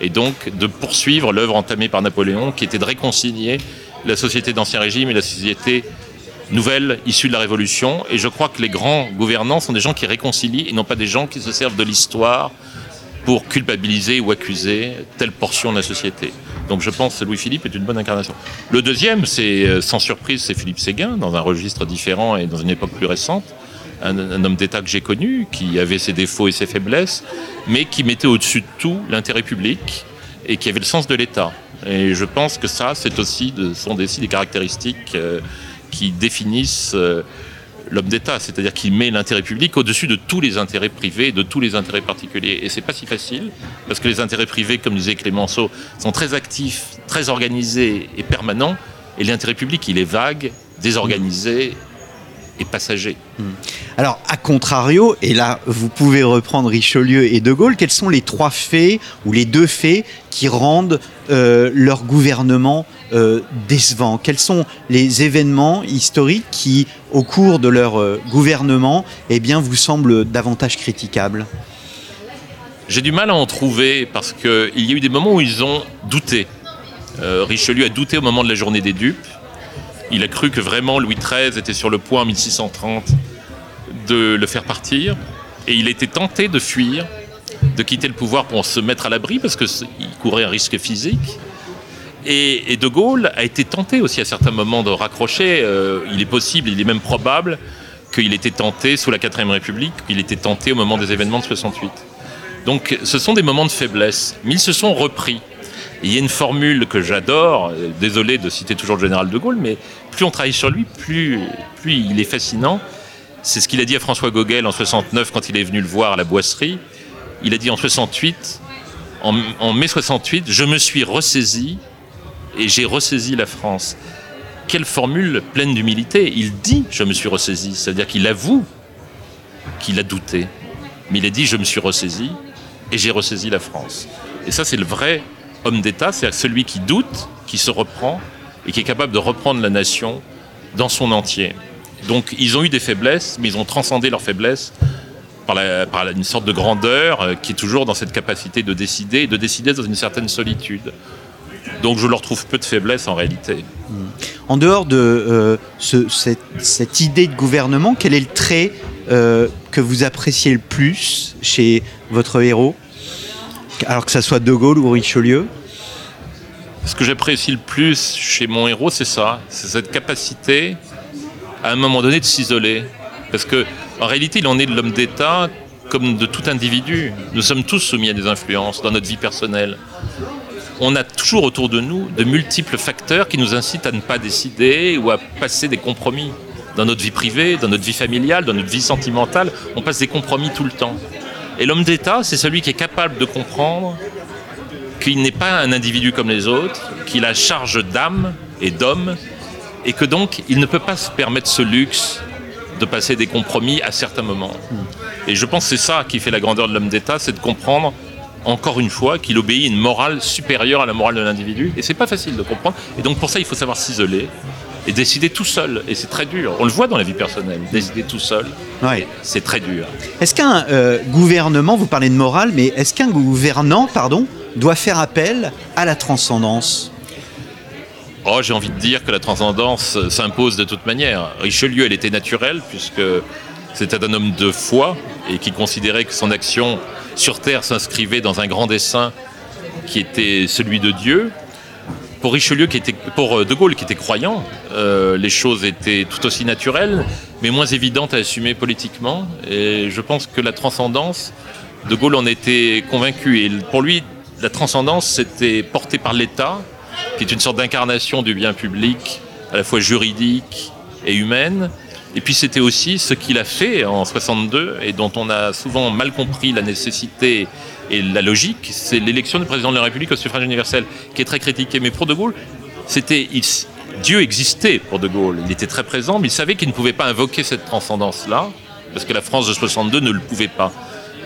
Et donc de poursuivre l'œuvre entamée par Napoléon, qui était de réconcilier la société d'Ancien Régime et la société nouvelle issue de la Révolution. Et je crois que les grands gouvernants sont des gens qui réconcilient et non pas des gens qui se servent de l'histoire pour culpabiliser ou accuser telle portion de la société. Donc je pense que Louis-Philippe est une bonne incarnation. Le deuxième, c'est euh, sans surprise, c'est Philippe Séguin, dans un registre différent et dans une époque plus récente. Un, homme d'État que j'ai connu, qui avait ses défauts et ses faiblesses, mais qui mettait au-dessus de tout l'intérêt public et qui avait le sens de l'État. Et je pense que ça, c'est aussi de, sont aussi des caractéristiques euh, qui définissent euh, l'homme d'État, c'est-à-dire qu'il met l'intérêt public au-dessus de tous les intérêts privés de tous les intérêts particuliers. Et c'est pas si facile, parce que les intérêts privés, comme disait Clémenceau, sont très actifs, très organisés et permanents, et l'intérêt public, il est vague, désorganisé et passager.
Alors, à contrario, et là, vous pouvez reprendre Richelieu et De Gaulle, quels sont les trois faits ou les deux faits qui rendent euh, leur gouvernement euh, décevant? Quels sont les événements historiques qui, au cours de leur euh, gouvernement, eh bien, vous semblent davantage critiquables?
J'ai du mal à en trouver parce qu'il y a eu des moments où ils ont douté. Richelieu a douté au moment de la journée des dupes. Il a cru que vraiment Louis XIII était sur le point en 1630 de le faire partir. Et il était tenté de fuir, de quitter le pouvoir pour se mettre à l'abri parce qu'il courait un risque physique. Et, De Gaulle a été tenté aussi à certains moments de raccrocher. Euh, il est possible, il est même probable qu'il était tenté sous la 4ème République, qu'il était tenté au moment des événements de 68. Donc ce sont des moments de faiblesse, mais ils se sont repris. Il y a une formule que j'adore, euh, désolé de citer toujours le général de Gaulle, mais plus on travaille sur lui, plus, il est fascinant. C'est ce qu'il a dit à François Gauguel en 69 quand il est venu le voir à la boisserie. Il a dit en 68, en, en mai 68, je me suis ressaisi et j'ai ressaisi la France. Quelle formule pleine d'humilité. Il dit je me suis ressaisi, c'est-à-dire qu'il avoue qu'il a douté. Mais il a dit je me suis ressaisi et j'ai ressaisi la France. Et ça, c'est le vrai homme d'État, c'est celui qui doute, qui se reprend et qui est capable de reprendre la nation dans son entier. Donc ils ont eu des faiblesses, mais ils ont transcendé leurs faiblesses par, une sorte de grandeur euh, qui est toujours dans cette capacité de décider et de décider dans une certaine solitude. Donc je leur trouve peu de faiblesse en réalité.
En dehors de euh, ce- cette, cette idée de gouvernement, quel est le trait euh, que vous appréciez le plus chez votre héros? Alors que ça soit De Gaulle ou Richelieu
Ce que j'apprécie le plus chez mon héros, c'est ça, c'est cette capacité à un moment donné de s'isoler. Parce que en réalité, il en est de l'homme d'État comme de tout individu. Nous sommes tous soumis à des influences dans notre vie personnelle. On a toujours autour de nous de multiples facteurs qui nous incitent à ne pas décider ou à passer des compromis. Dans notre vie privée, dans notre vie familiale, dans notre vie sentimentale, on passe des compromis tout le temps. Et l'homme d'État, c'est celui qui est capable de comprendre qu'il n'est pas un individu comme les autres, qu'il a charge d'âme et d'homme, et que donc il ne peut pas se permettre ce luxe de passer des compromis à certains moments. Et je pense que c'est ça qui fait la grandeur de l'homme d'État, c'est de comprendre encore une fois qu'il obéit à une morale supérieure à la morale de l'individu. Et c'est pas facile de comprendre. Et donc pour ça, il faut savoir s'isoler et décider tout seul. Et c'est très dur. On le voit dans la vie personnelle. Décider tout seul,
Ouais.
c'est très dur.
Est-ce qu'un euh, gouvernement, vous parlez de morale, mais est-ce qu'un gouvernant, pardon, doit faire appel à la transcendance?
Oh, j'ai envie de dire que la transcendance euh, s'impose de toute manière. Richelieu, elle était naturelle, puisque c'était un homme de foi et qui considérait que son action sur Terre s'inscrivait dans un grand dessein qui était celui de Dieu. Pour Richelieu, qui était, pour euh, De Gaulle, qui était croyant, euh, les choses étaient tout aussi naturelles, mais moins évidentes à assumer politiquement. Et je pense que la transcendance, De Gaulle en était convaincu. Et pour lui, la transcendance, c'était porté par l'État, qui est une sorte d'incarnation du bien public, à la fois juridique et humaine. Et puis c'était aussi ce qu'il a fait en 62 et dont on a souvent mal compris la nécessité et la logique, c'est l'élection du président de la République au suffrage universel, qui est très critiqué. Mais pour De Gaulle, c'était Dieu existait pour De Gaulle. Il était très présent, mais il savait qu'il ne pouvait pas invoquer cette transcendance-là, parce que la France de 62 ne le pouvait pas.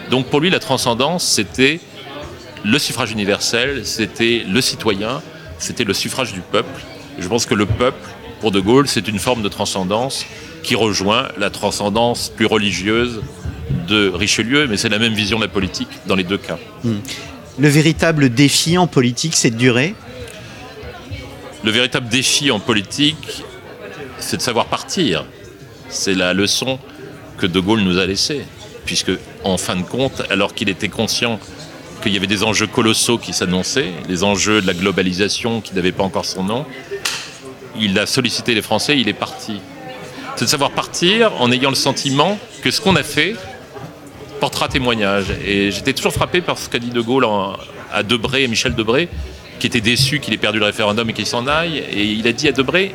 Donc pour lui, la transcendance, c'était le suffrage universel, c'était le citoyen, c'était le suffrage du peuple. Je pense que le peuple, pour De Gaulle, c'est une forme de transcendance qui rejoint la transcendance plus religieuse de Richelieu, mais c'est la même vision de la politique dans les deux cas.
Le véritable défi en politique, c'est de durer
Le véritable défi en politique, c'est de savoir partir. C'est la leçon que De Gaulle nous a laissée, puisque en fin de compte, alors qu'il était conscient qu'il y avait des enjeux colossaux qui s'annonçaient, les enjeux de la globalisation qui n'avaient pas encore son nom, il a sollicité les Français, il est parti. C'est de savoir partir en ayant le sentiment que ce qu'on a fait portera témoignage. Et j'étais toujours frappé par ce qu'a dit De Gaulle à Debré, Michel Debré, qui était déçu qu'il ait perdu le référendum et qu'il s'en aille. Et il a dit à Debré,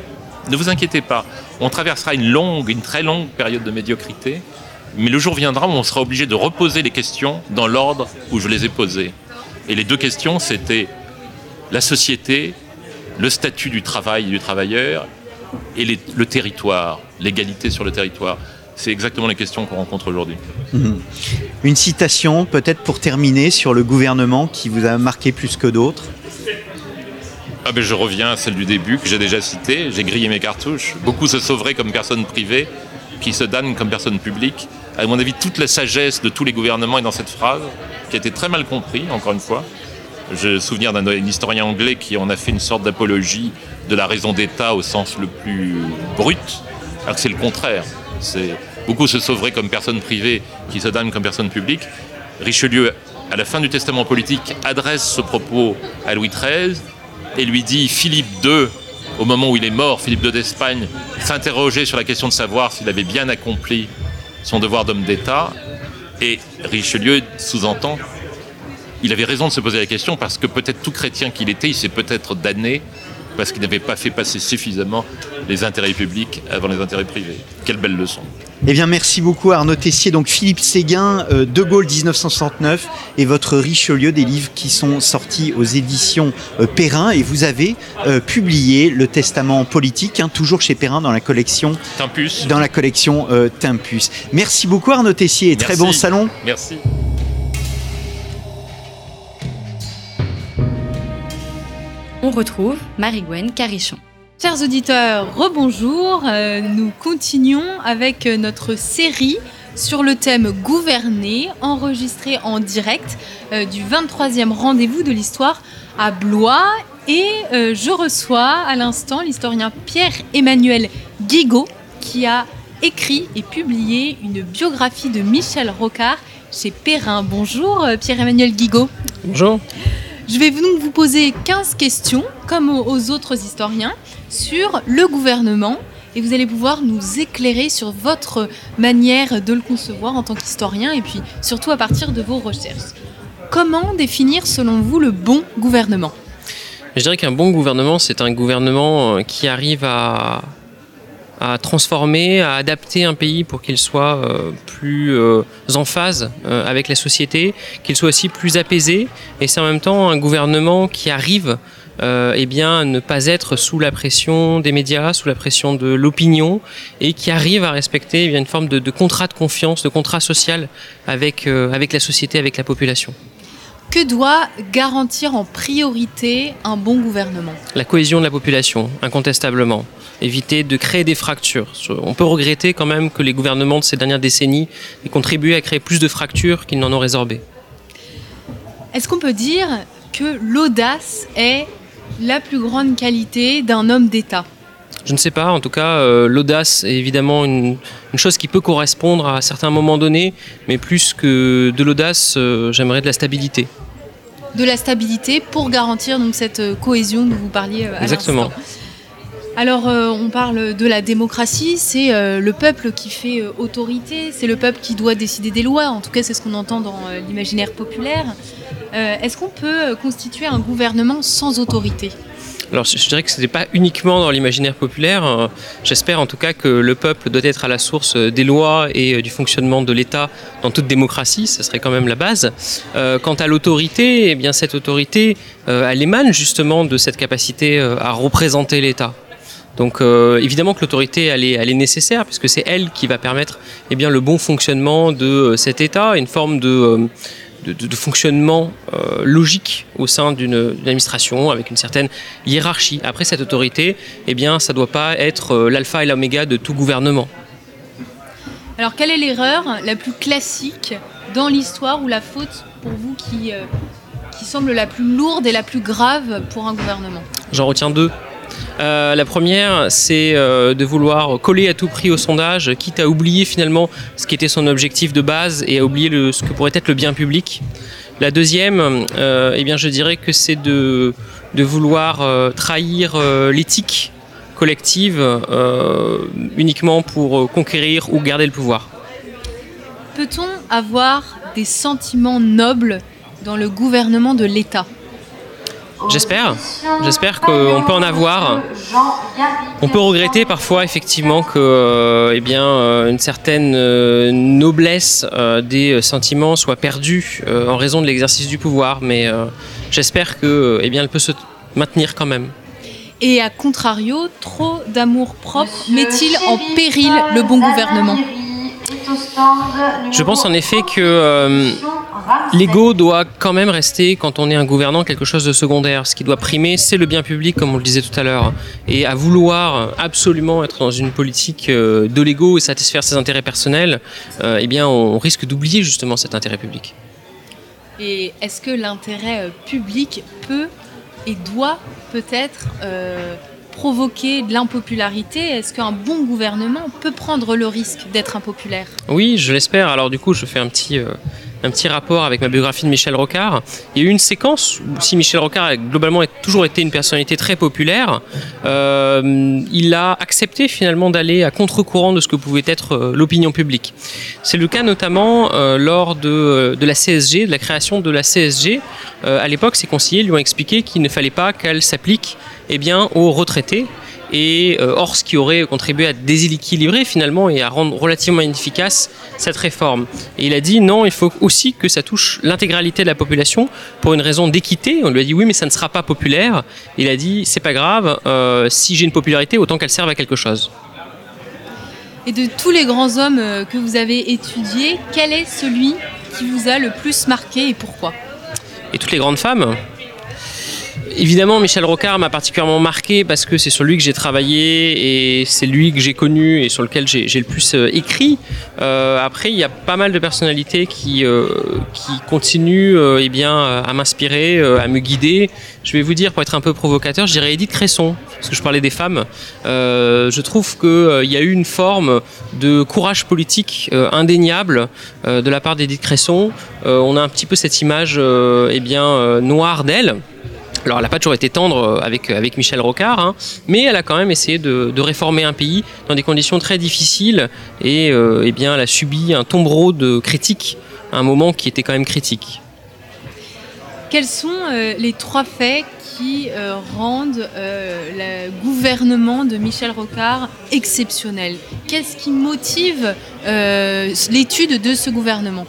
ne vous inquiétez pas, on traversera une longue, une très longue période de médiocrité, mais le jour viendra où on sera obligé de reposer les questions dans l'ordre où je les ai posées. Et les deux questions, c'était la société, le statut du travail et du travailleur, et le territoire, l'égalité sur le territoire. C'est exactement les questions qu'on rencontre aujourd'hui.
Une citation, peut-être pour terminer, sur le gouvernement qui vous a marqué plus que d'autres
Ah ben je reviens à celle du début que j'ai déjà citée. J'ai grillé mes cartouches. Beaucoup se sauveraient comme personnes privées, qui se damnent comme personnes publiques. À mon avis, toute la sagesse de tous les gouvernements est dans cette phrase, qui a été très mal compris, encore une fois. J'ai le souvenir d'un historien anglais qui en a fait une sorte d'apologie de la raison d'État au sens le plus brut, alors que c'est le contraire. C'est beaucoup se sauveraient comme personnes privées, qui se damnent comme personnes publiques. Richelieu, à la fin du testament politique, adresse ce propos à Louis XIII et lui dit Philippe II, au moment où il est mort, Philippe II d'Espagne, s'interrogeait sur la question de savoir s'il avait bien accompli son devoir d'homme d'État. Et Richelieu sous-entend il avait raison de se poser la question parce que peut-être tout chrétien qu'il était, il s'est peut-être damné parce qu'il n'avait pas fait passer suffisamment les intérêts publics avant les intérêts privés. Quelle belle leçon.
Eh bien, merci beaucoup Arnaud Tessier. Donc, Philippe Séguin, euh, De Gaulle 1969 et votre Richelieu, des livres qui sont sortis aux éditions euh, Perrin. Et vous avez euh, publié le Testament politique, hein, toujours chez Perrin dans la collection,
Timpus.
dans la collection Timpus. Merci beaucoup Arnaud Tessier et très bon salon.
Merci.
On retrouve Marie-Gwen Carichon.
Chers auditeurs, rebonjour. Euh, nous continuons avec euh, notre série sur le thème gouverner, enregistré en direct euh, du 23e rendez-vous de l'histoire à Blois. Et je reçois à l'instant l'historien Pierre-Emmanuel Guigaud qui a écrit et publié une biographie de Michel Rocard chez Perrin. Bonjour Pierre-Emmanuel Guigaud.
Bonjour.
Je vais donc vous poser 15 questions, comme aux- autres historiens, sur le gouvernement. Et vous allez pouvoir nous éclairer sur votre manière de le concevoir en tant qu'historien et puis surtout à partir de vos recherches. Comment définir selon vous le bon gouvernement?
Je dirais qu'un bon gouvernement, c'est un gouvernement qui arrive à, à transformer, à adapter un pays pour qu'il soit euh, plus euh, en phase euh, avec la société, qu'il soit aussi plus apaisé. Et c'est en même temps un gouvernement qui arrive eh bien, ne pas être sous la pression des médias, sous la pression de l'opinion, et qui arrive à respecter eh bien, une forme de, de, contrat de confiance, de contrat social avec, avec la société, avec la population.
Que doit garantir en priorité un bon gouvernement?
La cohésion de la population, incontestablement. Éviter de créer des fractures. On peut regretter quand même que les gouvernements de ces dernières décennies aient contribué à créer plus de fractures qu'ils n'en ont résorbé.
Est-ce qu'on peut dire que l'audace est la plus grande qualité d'un homme d'État?
Je ne sais pas, en tout cas, euh, l'audace est évidemment une, une, chose qui peut correspondre à certains moments donnés, mais plus que de l'audace, euh, j'aimerais de la stabilité.
De la stabilité pour garantir donc cette euh, cohésion dont vous parliez à
Exactement.
Alors, euh, on parle de la démocratie, c'est euh, le peuple qui fait euh, autorité, c'est le peuple qui doit décider des lois, en tout cas c'est ce qu'on entend dans l'imaginaire populaire. Est-ce qu'on peut constituer un gouvernement sans autorité?
Alors je dirais que ce n'est pas uniquement dans l'imaginaire populaire. J'espère en tout cas que le peuple doit être à la source des lois et du fonctionnement de l'État dans toute démocratie. Ce serait quand même la base. quant à l'autorité, eh bien cette autorité, elle émane justement de cette capacité à représenter l'État. Donc euh, évidemment que l'autorité elle est, elle est, nécessaire puisque c'est elle qui va permettre eh bien, le bon fonctionnement de euh, cet État, une forme de, euh, de, de, de fonctionnement euh, logique au sein d'une administration avec une certaine hiérarchie. Après cette autorité, eh bien, ça ne doit pas être euh, l'alpha et l'oméga de tout gouvernement.
Alors quelle est l'erreur la plus classique dans l'histoire ou la faute pour vous qui, euh, qui semble la plus lourde et la plus grave pour un gouvernement?
J'en retiens deux. Euh, la première, c'est euh, de vouloir coller à tout prix au sondage, quitte à oublier finalement ce qui était son objectif de base et à oublier ce que pourrait être le bien public. La deuxième, euh, eh bien, je dirais que c'est de, vouloir trahir l'éthique collective uniquement pour conquérir ou garder le pouvoir.
Peut-on avoir des sentiments nobles dans le gouvernement de l'État?
J'espère. J'espère qu'on peut en avoir. On peut regretter parfois effectivement que, euh, eh bien, euh, une certaine euh, noblesse euh, des sentiments soit perdue euh, en raison de l'exercice du pouvoir, mais euh, j'espère que, eh bien, elle peut se maintenir quand même.
Et à contrario, trop d'amour propre met-il en péril le bon gouvernement?
Je pense en effet que euh, l'ego doit quand même rester, quand on est un gouvernant, quelque chose de secondaire. Ce qui doit primer, c'est le bien public, comme on le disait tout à l'heure. Et à vouloir absolument être dans une politique euh, de l'ego et satisfaire ses intérêts personnels, euh, eh bien, on risque d'oublier justement cet intérêt public.
Et est-ce que l'intérêt public peut et doit peut-être provoquer de l'impopularité Est-ce qu'un bon gouvernement peut prendre le risque d'être impopulaire?
Oui, je l'espère. Alors du coup, je fais un petit, euh, un petit rapport avec ma biographie de Michel Rocard. Il y a eu une séquence où si Michel Rocard a globalement toujours été une personnalité très populaire, euh, il a accepté finalement d'aller à contre-courant de ce que pouvait être euh, l'opinion publique. C'est le cas notamment euh, lors de, la CSG, de la création de la CSG. À l'époque, ses conseillers lui ont expliqué qu'il ne fallait pas qu'elle s'applique eh aux retraités. Et euh, or, ce qui aurait contribué à déséquilibrer finalement et à rendre relativement inefficace cette réforme. Et il a dit non, il faut aussi que ça touche l'intégralité de la population pour une raison d'équité. On lui a dit oui, mais ça ne sera pas populaire. Il a dit c'est pas grave, euh, si j'ai une popularité, autant qu'elle serve à quelque chose.
Et de tous les grands hommes euh, que vous avez étudiés, quel est celui qui vous a le plus marqué et pourquoi?
Et toutes les grandes femmes? Évidemment, Michel Rocard m'a particulièrement marqué parce que c'est sur lui que j'ai travaillé et c'est lui que j'ai connu et sur lequel j'ai le plus euh, écrit. Euh, après, il y a pas mal de personnalités qui, euh, qui continuent eh bien, à m'inspirer, à me guider. Je vais vous dire, pour être un peu provocateur, je dirais Edith Cresson, parce que je parlais des femmes. Je trouve qu'il y a eu une forme de courage politique indéniable de la part d'Edith Cresson. on a un petit peu cette image eh bien, noire d'elle. Alors, elle n'a pas toujours été tendre avec, avec Michel Rocard, hein, mais elle a quand même essayé de, réformer un pays dans des conditions très difficiles et euh, eh bien, elle a subi un tombereau de critiques à un moment qui était quand même critique.
Quels sont euh, les trois faits qui euh, rendent euh, le gouvernement de Michel Rocard exceptionnel Qu'est-ce qui motive l'étude de ce gouvernement?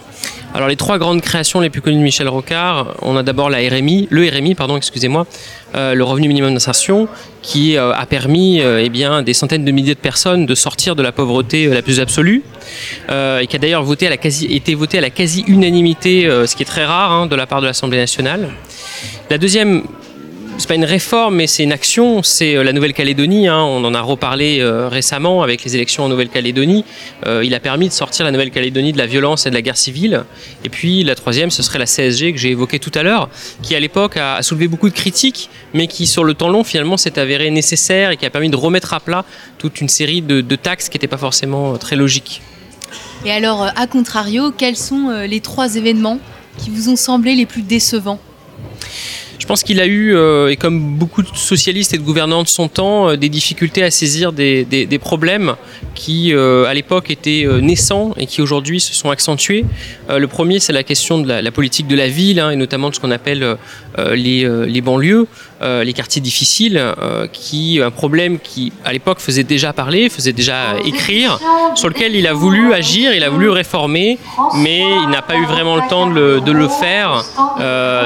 Alors les trois grandes créations les plus connues de Michel Rocard, on a d'abord la RMI, le RMI, pardon, excusez-moi, euh, le revenu minimum d'insertion, qui euh, a permis euh, eh bien, des centaines de milliers de personnes de sortir de la pauvreté la plus absolue, et qui a d'ailleurs quasi, été voté à la quasi-unanimité, ce qui est très rare hein, de la part de l'Assemblée nationale. La deuxième c'est pas une réforme, mais c'est une action. C'est euh, la Nouvelle-Calédonie. Hein. on en a reparlé euh, récemment avec les élections en Nouvelle-Calédonie. Euh, il a permis de sortir la Nouvelle-Calédonie de la violence et de la guerre civile. Et puis la troisième, ce serait la CSG que j'ai évoquée tout à l'heure, qui à l'époque a, soulevé beaucoup de critiques, mais qui sur le temps long finalement s'est avéré nécessaire et qui a permis de remettre à plat toute une série de, de taxes qui n'étaient pas forcément très logiques.
Et alors, à contrario, quels sont les trois événements qui vous ont semblé les plus décevants?
Je pense qu'il a eu, euh, et comme beaucoup de socialistes et de gouvernants de son temps, euh, des difficultés à saisir des, problèmes qui, euh, à l'époque, étaient naissants et qui aujourd'hui se sont accentués. le premier, c'est la question de la, politique de la ville, hein, et notamment de ce qu'on appelle les, les, banlieues, les quartiers difficiles, qui un problème qui, à l'époque, faisait déjà parler, faisait déjà écrire, sur lequel il a voulu agir, il a voulu réformer, mais il n'a pas eu vraiment le temps de le, faire.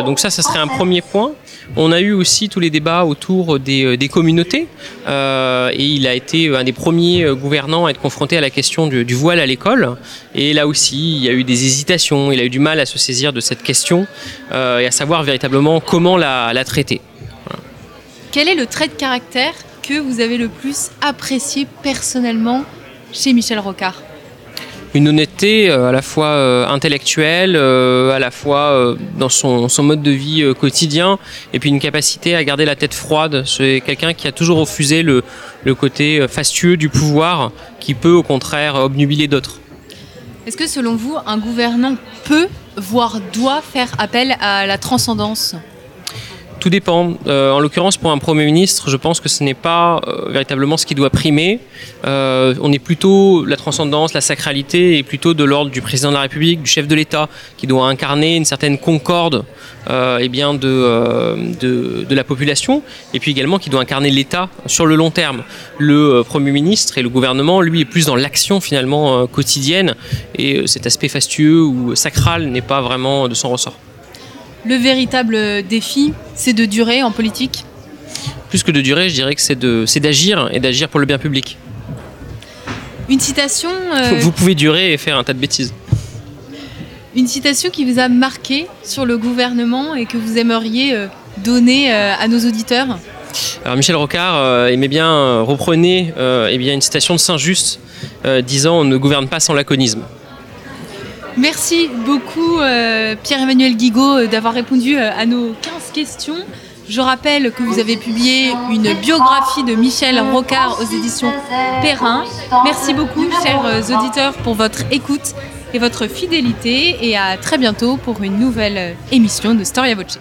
donc ça, ça serait un premier point. On a eu aussi tous les débats autour des, euh, communautés euh, et il a été un des premiers euh, gouvernants à être confronté à la question du, voile à l'école. Et là aussi, il y a eu des hésitations, il a eu du mal à se saisir de cette question et à savoir véritablement comment la, traiter.
Quel est le trait de caractère que vous avez le plus apprécié personnellement chez Michel Rocard?
Une honnêteté euh, à la fois euh, intellectuelle, euh, à la fois dans son, mode de vie quotidien, et puis une capacité à garder la tête froide. C'est quelqu'un qui a toujours refusé le, le côté fastueux du pouvoir, qui peut au contraire obnubiler d'autres.
Est-ce que selon vous, un gouvernant peut, voire doit faire appel à la transcendance?
Tout dépend. Euh, en l'occurrence, pour un Premier ministre, je pense que ce n'est pas euh, véritablement ce qui doit primer. Euh, on est plutôt la transcendance, la sacralité, et plutôt de l'ordre du président de la République, du chef de l'État, qui doit incarner une certaine concorde eh bien de, de, de, la population, et puis également qui doit incarner l'État sur le long terme. Le Premier ministre et le gouvernement, lui, est plus dans l'action finalement quotidienne, et cet aspect fastueux ou sacral n'est pas vraiment de son ressort.
Le véritable défi, c'est de durer en politique
Plus que de durer, je dirais que c'est d'agir et d'agir pour le bien public.
Une citation
euh, Vous pouvez durer et faire un tas de bêtises.
Une citation qui vous a marqué sur le gouvernement et que vous aimeriez euh, donner euh, à nos auditeurs
alors Michel Rocard aimait bien reprenait eh bien une citation de Saint-Just disant on ne gouverne pas sans laconisme.
Merci beaucoup euh, Pierre-Emmanuel Guigaud euh, d'avoir répondu euh, à nos 15 questions. Je rappelle que vous avez publié une biographie de Michel Rocard aux éditions Perrin. Merci beaucoup chers auditeurs pour votre écoute et votre fidélité et à très bientôt pour une nouvelle émission de Storia Voce.